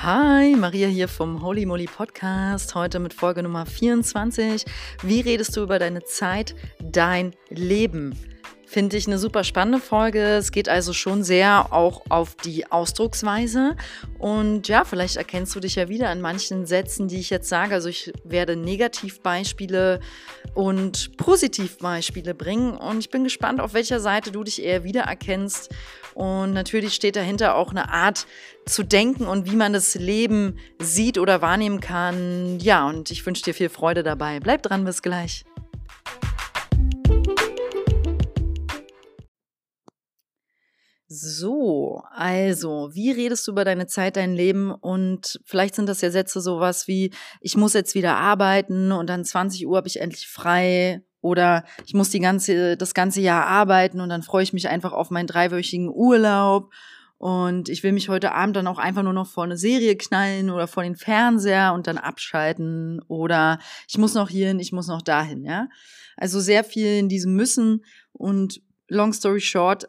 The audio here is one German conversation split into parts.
Hi, Maria hier vom Holy Moly Podcast. Heute mit Folge Nummer 24. Wie redest du über deine Zeit, dein Leben? Finde ich eine super spannende Folge. Es geht also schon sehr auch auf die Ausdrucksweise. Und ja, vielleicht erkennst du dich ja wieder an manchen Sätzen, die ich jetzt sage. Also ich werde Negativbeispiele und Positivbeispiele bringen. Und ich bin gespannt, auf welcher Seite du dich eher wiedererkennst. Und natürlich steht dahinter auch eine Art zu denken und wie man das Leben sieht oder wahrnehmen kann. Ja, und ich wünsche dir viel Freude dabei. Bleib dran, bis gleich. So, also, wie redest du über deine Zeit, dein Leben? Und vielleicht sind das ja Sätze sowas wie, ich muss jetzt wieder arbeiten und dann 20 Uhr habe ich endlich frei. Oder ich muss die ganze, das ganze Jahr arbeiten und dann freue ich mich einfach auf meinen dreiwöchigen Urlaub. Und ich will mich heute Abend dann auch einfach nur noch vor eine Serie knallen oder vor den Fernseher und dann abschalten. Oder ich muss noch hierhin, ich muss noch dahin, ja. Also sehr viel in diesem Müssen und long story short,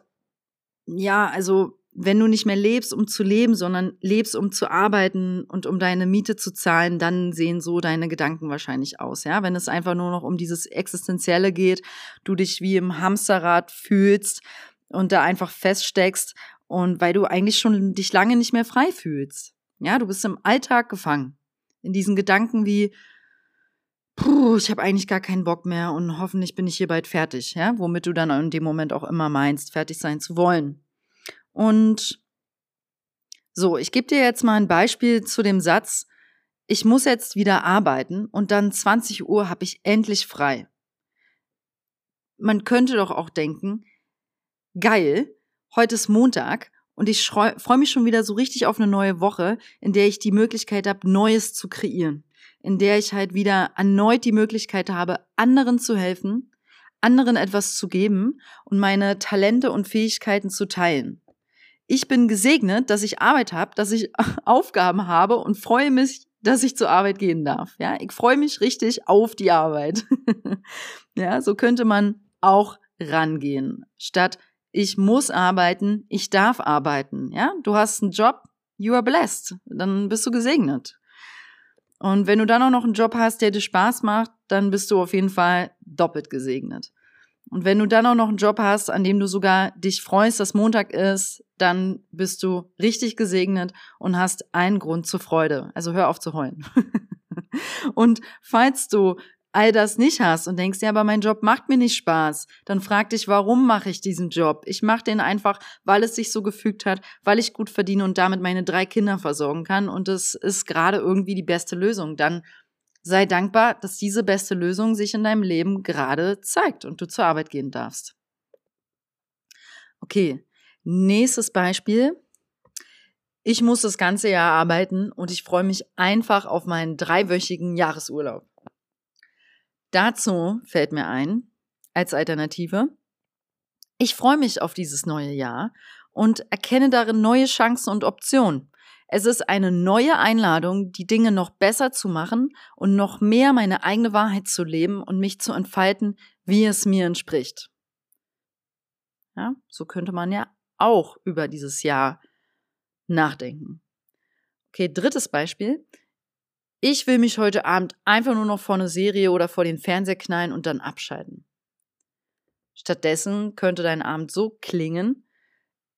ja, also wenn du nicht mehr lebst, um zu leben, sondern lebst, um zu arbeiten und um deine Miete zu zahlen, dann sehen so deine Gedanken wahrscheinlich aus. Ja, wenn es einfach nur noch um dieses Existenzielle geht, du dich wie im Hamsterrad fühlst und da einfach feststeckst und weil du eigentlich schon dich lange nicht mehr frei fühlst. Ja, du bist im Alltag gefangen. In diesen Gedanken wie, puh, ich habe eigentlich gar keinen Bock mehr und hoffentlich bin ich hier bald fertig, ja, womit du dann in dem Moment auch immer meinst, fertig sein zu wollen. Und so, ich gebe dir jetzt mal ein Beispiel zu dem Satz, ich muss jetzt wieder arbeiten und dann 20 Uhr habe ich endlich frei. Man könnte doch auch denken, geil, heute ist Montag und ich freue mich schon wieder so richtig auf eine neue Woche, in der ich die Möglichkeit habe, Neues zu kreieren in der ich halt wieder erneut die Möglichkeit habe, anderen zu helfen, anderen etwas zu geben und meine Talente und Fähigkeiten zu teilen. Ich bin gesegnet, dass ich Arbeit habe, dass ich Aufgaben habe und freue mich, dass ich zur Arbeit gehen darf. Ja, ich freue mich richtig auf die Arbeit. ja, so könnte man auch rangehen. Statt ich muss arbeiten, ich darf arbeiten. Ja, du hast einen Job, you are blessed. Dann bist du gesegnet. Und wenn du dann auch noch einen Job hast, der dir Spaß macht, dann bist du auf jeden Fall doppelt gesegnet. Und wenn du dann auch noch einen Job hast, an dem du sogar dich freust, dass Montag ist, dann bist du richtig gesegnet und hast einen Grund zur Freude. Also hör auf zu heulen. und falls du all das nicht hast und denkst, ja, aber mein Job macht mir nicht Spaß, dann frag dich, warum mache ich diesen Job? Ich mache den einfach, weil es sich so gefügt hat, weil ich gut verdiene und damit meine drei Kinder versorgen kann und es ist gerade irgendwie die beste Lösung. Dann sei dankbar, dass diese beste Lösung sich in deinem Leben gerade zeigt und du zur Arbeit gehen darfst. Okay, nächstes Beispiel. Ich muss das ganze Jahr arbeiten und ich freue mich einfach auf meinen dreiwöchigen Jahresurlaub. Dazu fällt mir ein, als Alternative, ich freue mich auf dieses neue Jahr und erkenne darin neue Chancen und Optionen. Es ist eine neue Einladung, die Dinge noch besser zu machen und noch mehr meine eigene Wahrheit zu leben und mich zu entfalten, wie es mir entspricht. Ja, so könnte man ja auch über dieses Jahr nachdenken. Okay, drittes Beispiel. Ich will mich heute Abend einfach nur noch vor eine Serie oder vor den Fernseher knallen und dann abschalten. Stattdessen könnte dein Abend so klingen,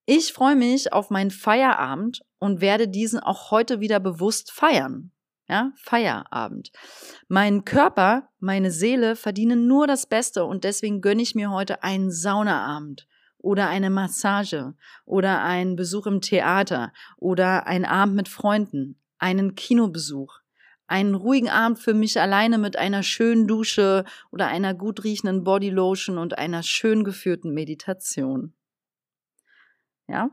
ich freue mich auf meinen Feierabend und werde diesen auch heute wieder bewusst feiern. Ja, Feierabend. Mein Körper, meine Seele verdienen nur das Beste und deswegen gönne ich mir heute einen Saunaabend oder eine Massage oder einen Besuch im Theater oder einen Abend mit Freunden, einen Kinobesuch, einen ruhigen Abend für mich alleine mit einer schönen Dusche oder einer gut riechenden Bodylotion und einer schön geführten Meditation. Ja?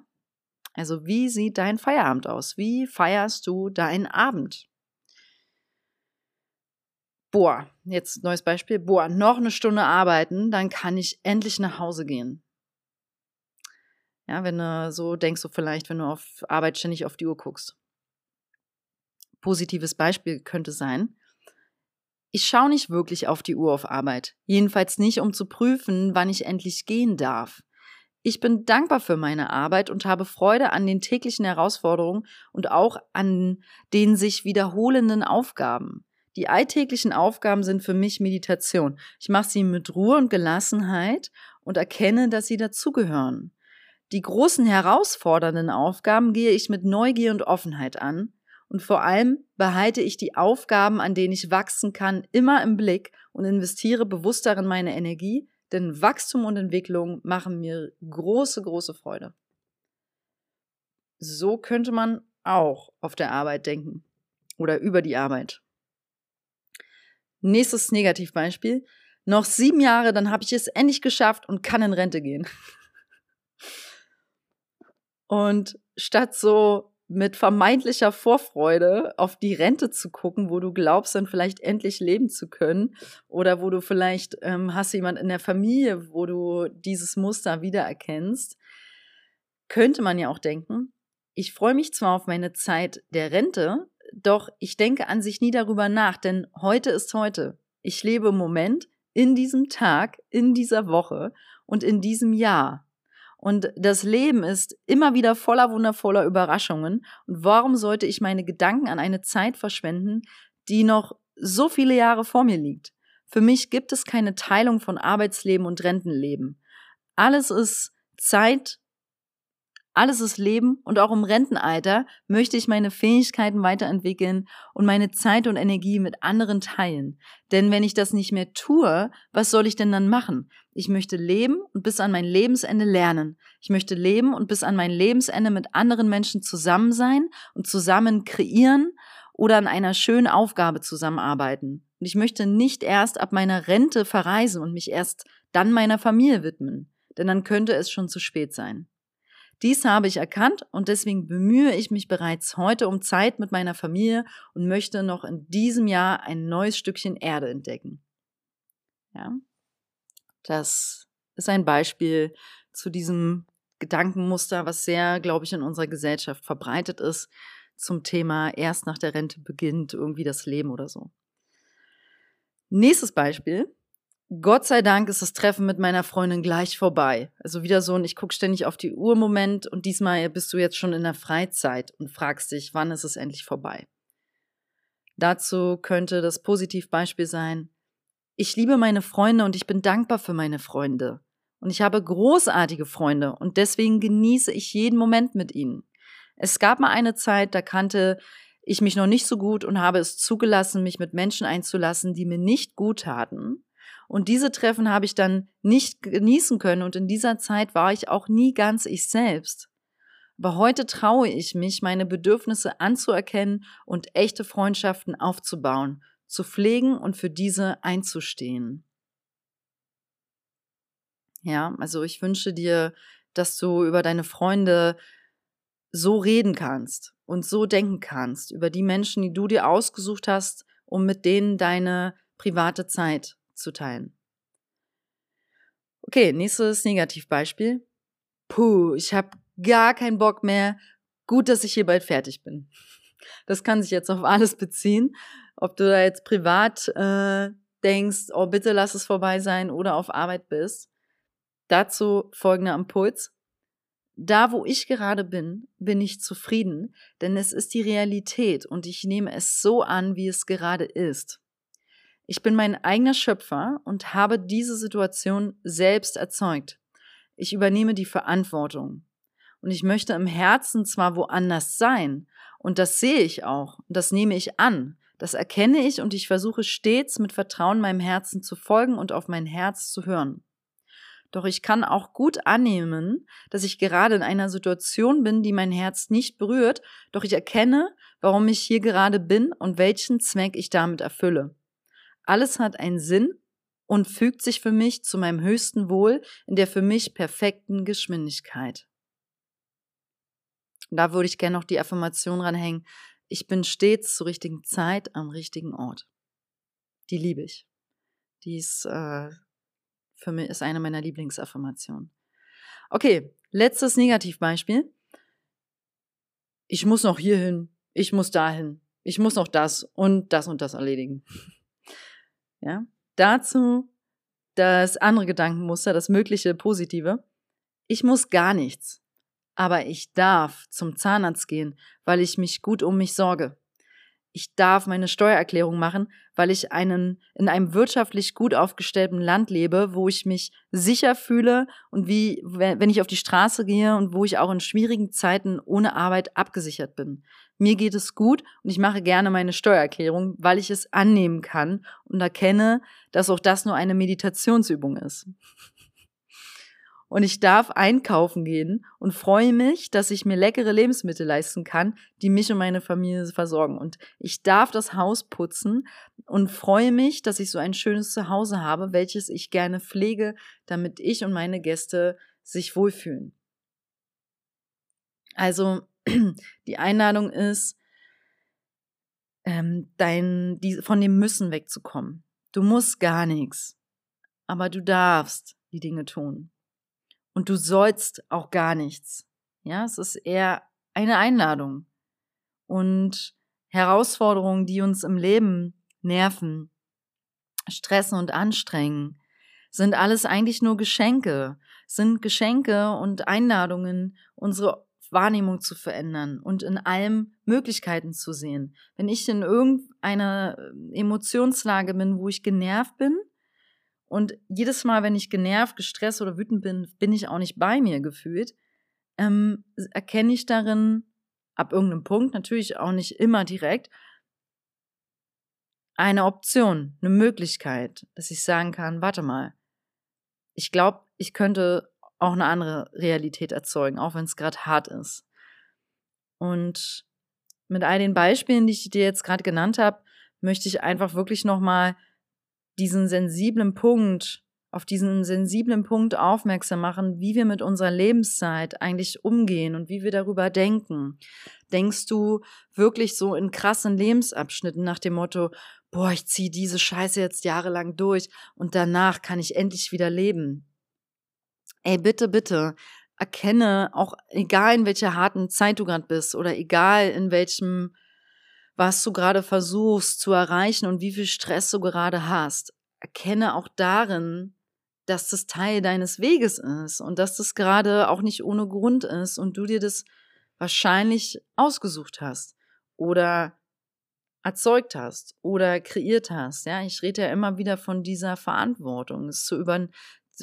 Also wie sieht dein Feierabend aus? Wie feierst du deinen Abend? Boah, jetzt neues Beispiel. Boah, noch eine Stunde arbeiten, dann kann ich endlich nach Hause gehen. Ja, wenn du so denkst, du vielleicht, wenn du auf Arbeit ständig auf die Uhr guckst positives Beispiel könnte sein. Ich schaue nicht wirklich auf die Uhr auf Arbeit. Jedenfalls nicht, um zu prüfen, wann ich endlich gehen darf. Ich bin dankbar für meine Arbeit und habe Freude an den täglichen Herausforderungen und auch an den sich wiederholenden Aufgaben. Die alltäglichen Aufgaben sind für mich Meditation. Ich mache sie mit Ruhe und Gelassenheit und erkenne, dass sie dazugehören. Die großen herausfordernden Aufgaben gehe ich mit Neugier und Offenheit an und vor allem behalte ich die Aufgaben, an denen ich wachsen kann, immer im Blick und investiere bewusst darin meine Energie, denn Wachstum und Entwicklung machen mir große, große Freude. So könnte man auch auf der Arbeit denken oder über die Arbeit. Nächstes Negativbeispiel. Noch sieben Jahre, dann habe ich es endlich geschafft und kann in Rente gehen. Und statt so mit vermeintlicher Vorfreude auf die Rente zu gucken, wo du glaubst, dann vielleicht endlich leben zu können, oder wo du vielleicht ähm, hast jemand in der Familie, wo du dieses Muster wiedererkennst, könnte man ja auch denken, ich freue mich zwar auf meine Zeit der Rente, doch ich denke an sich nie darüber nach, denn heute ist heute. Ich lebe im Moment, in diesem Tag, in dieser Woche und in diesem Jahr. Und das Leben ist immer wieder voller wundervoller Überraschungen. Und warum sollte ich meine Gedanken an eine Zeit verschwenden, die noch so viele Jahre vor mir liegt? Für mich gibt es keine Teilung von Arbeitsleben und Rentenleben. Alles ist Zeit alles ist Leben und auch im Rentenalter möchte ich meine Fähigkeiten weiterentwickeln und meine Zeit und Energie mit anderen teilen. Denn wenn ich das nicht mehr tue, was soll ich denn dann machen? Ich möchte leben und bis an mein Lebensende lernen. Ich möchte leben und bis an mein Lebensende mit anderen Menschen zusammen sein und zusammen kreieren oder an einer schönen Aufgabe zusammenarbeiten. Und ich möchte nicht erst ab meiner Rente verreisen und mich erst dann meiner Familie widmen, denn dann könnte es schon zu spät sein. Dies habe ich erkannt und deswegen bemühe ich mich bereits heute um Zeit mit meiner Familie und möchte noch in diesem Jahr ein neues Stückchen Erde entdecken. Ja, das ist ein Beispiel zu diesem Gedankenmuster, was sehr, glaube ich, in unserer Gesellschaft verbreitet ist, zum Thema erst nach der Rente beginnt irgendwie das Leben oder so. Nächstes Beispiel Gott sei Dank ist das Treffen mit meiner Freundin gleich vorbei. Also wieder so ein, ich gucke ständig auf die Uhr Moment und diesmal bist du jetzt schon in der Freizeit und fragst dich, wann ist es endlich vorbei. Dazu könnte das Positivbeispiel sein, ich liebe meine Freunde und ich bin dankbar für meine Freunde. Und ich habe großartige Freunde und deswegen genieße ich jeden Moment mit ihnen. Es gab mal eine Zeit, da kannte ich mich noch nicht so gut und habe es zugelassen, mich mit Menschen einzulassen, die mir nicht gut taten und diese Treffen habe ich dann nicht genießen können und in dieser Zeit war ich auch nie ganz ich selbst. Aber heute traue ich mich, meine Bedürfnisse anzuerkennen und echte Freundschaften aufzubauen, zu pflegen und für diese einzustehen. Ja, also ich wünsche dir, dass du über deine Freunde so reden kannst und so denken kannst, über die Menschen, die du dir ausgesucht hast, um mit denen deine private Zeit zu teilen. Okay, nächstes Negativbeispiel. Puh, ich habe gar keinen Bock mehr. Gut, dass ich hier bald fertig bin. Das kann sich jetzt auf alles beziehen. Ob du da jetzt privat äh, denkst, oh bitte lass es vorbei sein oder auf Arbeit bist. Dazu folgender Impuls. Da, wo ich gerade bin, bin ich zufrieden, denn es ist die Realität und ich nehme es so an, wie es gerade ist. Ich bin mein eigener Schöpfer und habe diese Situation selbst erzeugt. Ich übernehme die Verantwortung. Und ich möchte im Herzen zwar woanders sein, und das sehe ich auch, und das nehme ich an, das erkenne ich und ich versuche stets mit Vertrauen meinem Herzen zu folgen und auf mein Herz zu hören. Doch ich kann auch gut annehmen, dass ich gerade in einer Situation bin, die mein Herz nicht berührt, doch ich erkenne, warum ich hier gerade bin und welchen Zweck ich damit erfülle. Alles hat einen Sinn und fügt sich für mich zu meinem höchsten Wohl in der für mich perfekten Geschwindigkeit. Da würde ich gerne noch die Affirmation ranhängen. Ich bin stets zur richtigen Zeit am richtigen Ort. Die liebe ich. Die ist äh, für mich ist eine meiner Lieblingsaffirmationen. Okay, letztes Negativbeispiel. Ich muss noch hierhin, ich muss dahin, ich muss noch das und das und das erledigen. Ja? Dazu das andere Gedankenmuster, das mögliche Positive. ich muss gar nichts. Aber ich darf zum Zahnarzt gehen, weil ich mich gut um mich sorge. Ich darf meine Steuererklärung machen, weil ich einen, in einem wirtschaftlich gut aufgestellten Land lebe, wo ich mich sicher fühle und wie, wenn ich auf die Straße gehe und wo ich auch in schwierigen Zeiten ohne Arbeit abgesichert bin. Mir geht es gut und ich mache gerne meine Steuererklärung, weil ich es annehmen kann und erkenne, dass auch das nur eine Meditationsübung ist und ich darf einkaufen gehen und freue mich, dass ich mir leckere Lebensmittel leisten kann, die mich und meine Familie versorgen. Und ich darf das Haus putzen und freue mich, dass ich so ein schönes Zuhause habe, welches ich gerne pflege, damit ich und meine Gäste sich wohlfühlen. Also die Einladung ist, ähm, dein, die, von dem Müssen wegzukommen. Du musst gar nichts, aber du darfst die Dinge tun und du sollst auch gar nichts. Ja, es ist eher eine Einladung. Und Herausforderungen, die uns im Leben nerven, stressen und anstrengen, sind alles eigentlich nur Geschenke, sind Geschenke und Einladungen, unsere Wahrnehmung zu verändern und in allem Möglichkeiten zu sehen. Wenn ich in irgendeiner Emotionslage bin, wo ich genervt bin, und jedes Mal, wenn ich genervt, gestresst oder wütend bin, bin ich auch nicht bei mir gefühlt. Ähm, erkenne ich darin ab irgendeinem Punkt, natürlich auch nicht immer direkt, eine Option, eine Möglichkeit, dass ich sagen kann, warte mal, ich glaube, ich könnte auch eine andere Realität erzeugen, auch wenn es gerade hart ist. Und mit all den Beispielen, die ich dir jetzt gerade genannt habe, möchte ich einfach wirklich nochmal diesen sensiblen Punkt, auf diesen sensiblen Punkt aufmerksam machen, wie wir mit unserer Lebenszeit eigentlich umgehen und wie wir darüber denken. Denkst du wirklich so in krassen Lebensabschnitten nach dem Motto, boah, ich ziehe diese Scheiße jetzt jahrelang durch und danach kann ich endlich wieder leben? Ey, bitte, bitte, erkenne, auch egal in welcher harten Zeit du gerade bist oder egal in welchem was du gerade versuchst zu erreichen und wie viel Stress du gerade hast. Erkenne auch darin, dass das Teil deines Weges ist und dass das gerade auch nicht ohne Grund ist und du dir das wahrscheinlich ausgesucht hast oder erzeugt hast oder kreiert hast. Ja, ich rede ja immer wieder von dieser Verantwortung, es zu über,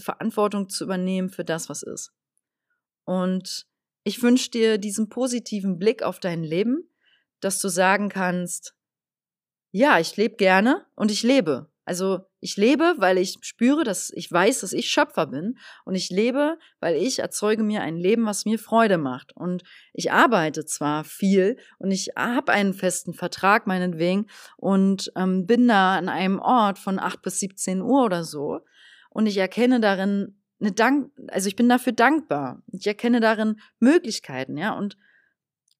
Verantwortung zu übernehmen für das, was ist. Und ich wünsche dir diesen positiven Blick auf dein Leben, dass du sagen kannst, ja, ich lebe gerne und ich lebe. Also ich lebe, weil ich spüre, dass ich weiß, dass ich Schöpfer bin und ich lebe, weil ich erzeuge mir ein Leben, was mir Freude macht. Und ich arbeite zwar viel und ich habe einen festen Vertrag meinetwegen und ähm, bin da an einem Ort von 8 bis 17 Uhr oder so und ich erkenne darin eine Dank, also ich bin dafür dankbar. Ich erkenne darin Möglichkeiten, ja. Und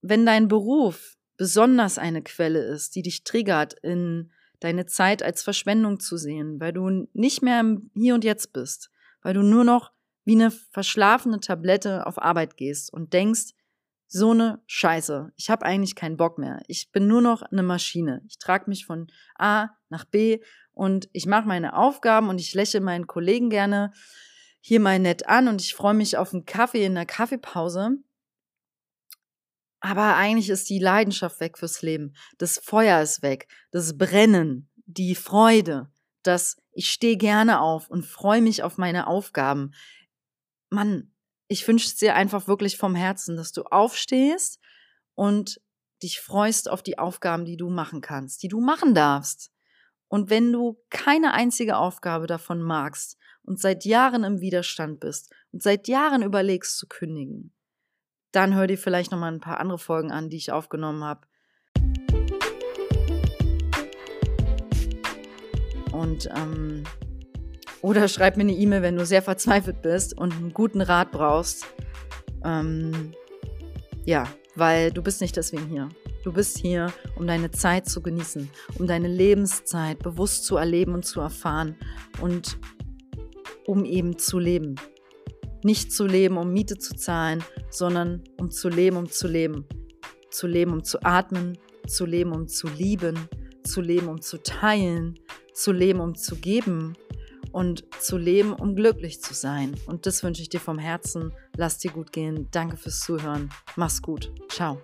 wenn dein Beruf besonders eine Quelle ist, die dich triggert, in deine Zeit als Verschwendung zu sehen, weil du nicht mehr im Hier und Jetzt bist, weil du nur noch wie eine verschlafene Tablette auf Arbeit gehst und denkst, so eine Scheiße, ich habe eigentlich keinen Bock mehr. Ich bin nur noch eine Maschine. Ich trage mich von A nach B und ich mache meine Aufgaben und ich lächle meinen Kollegen gerne hier mal nett an und ich freue mich auf einen Kaffee in der Kaffeepause. Aber eigentlich ist die Leidenschaft weg fürs Leben. Das Feuer ist weg. Das Brennen, die Freude, das ich stehe gerne auf und freue mich auf meine Aufgaben. Mann, ich wünsche dir einfach wirklich vom Herzen, dass du aufstehst und dich freust auf die Aufgaben, die du machen kannst, die du machen darfst. Und wenn du keine einzige Aufgabe davon magst und seit Jahren im Widerstand bist und seit Jahren überlegst zu kündigen, dann hör dir vielleicht noch mal ein paar andere Folgen an, die ich aufgenommen habe. Und ähm, oder schreib mir eine E-Mail, wenn du sehr verzweifelt bist und einen guten Rat brauchst. Ähm, ja, weil du bist nicht deswegen hier. Du bist hier, um deine Zeit zu genießen, um deine Lebenszeit bewusst zu erleben und zu erfahren und um eben zu leben. Nicht zu leben, um Miete zu zahlen, sondern um zu leben, um zu leben. Zu leben, um zu atmen, zu leben, um zu lieben, zu leben, um zu teilen, zu leben, um zu geben und zu leben, um glücklich zu sein. Und das wünsche ich dir vom Herzen. Lass dir gut gehen. Danke fürs Zuhören. Mach's gut. Ciao.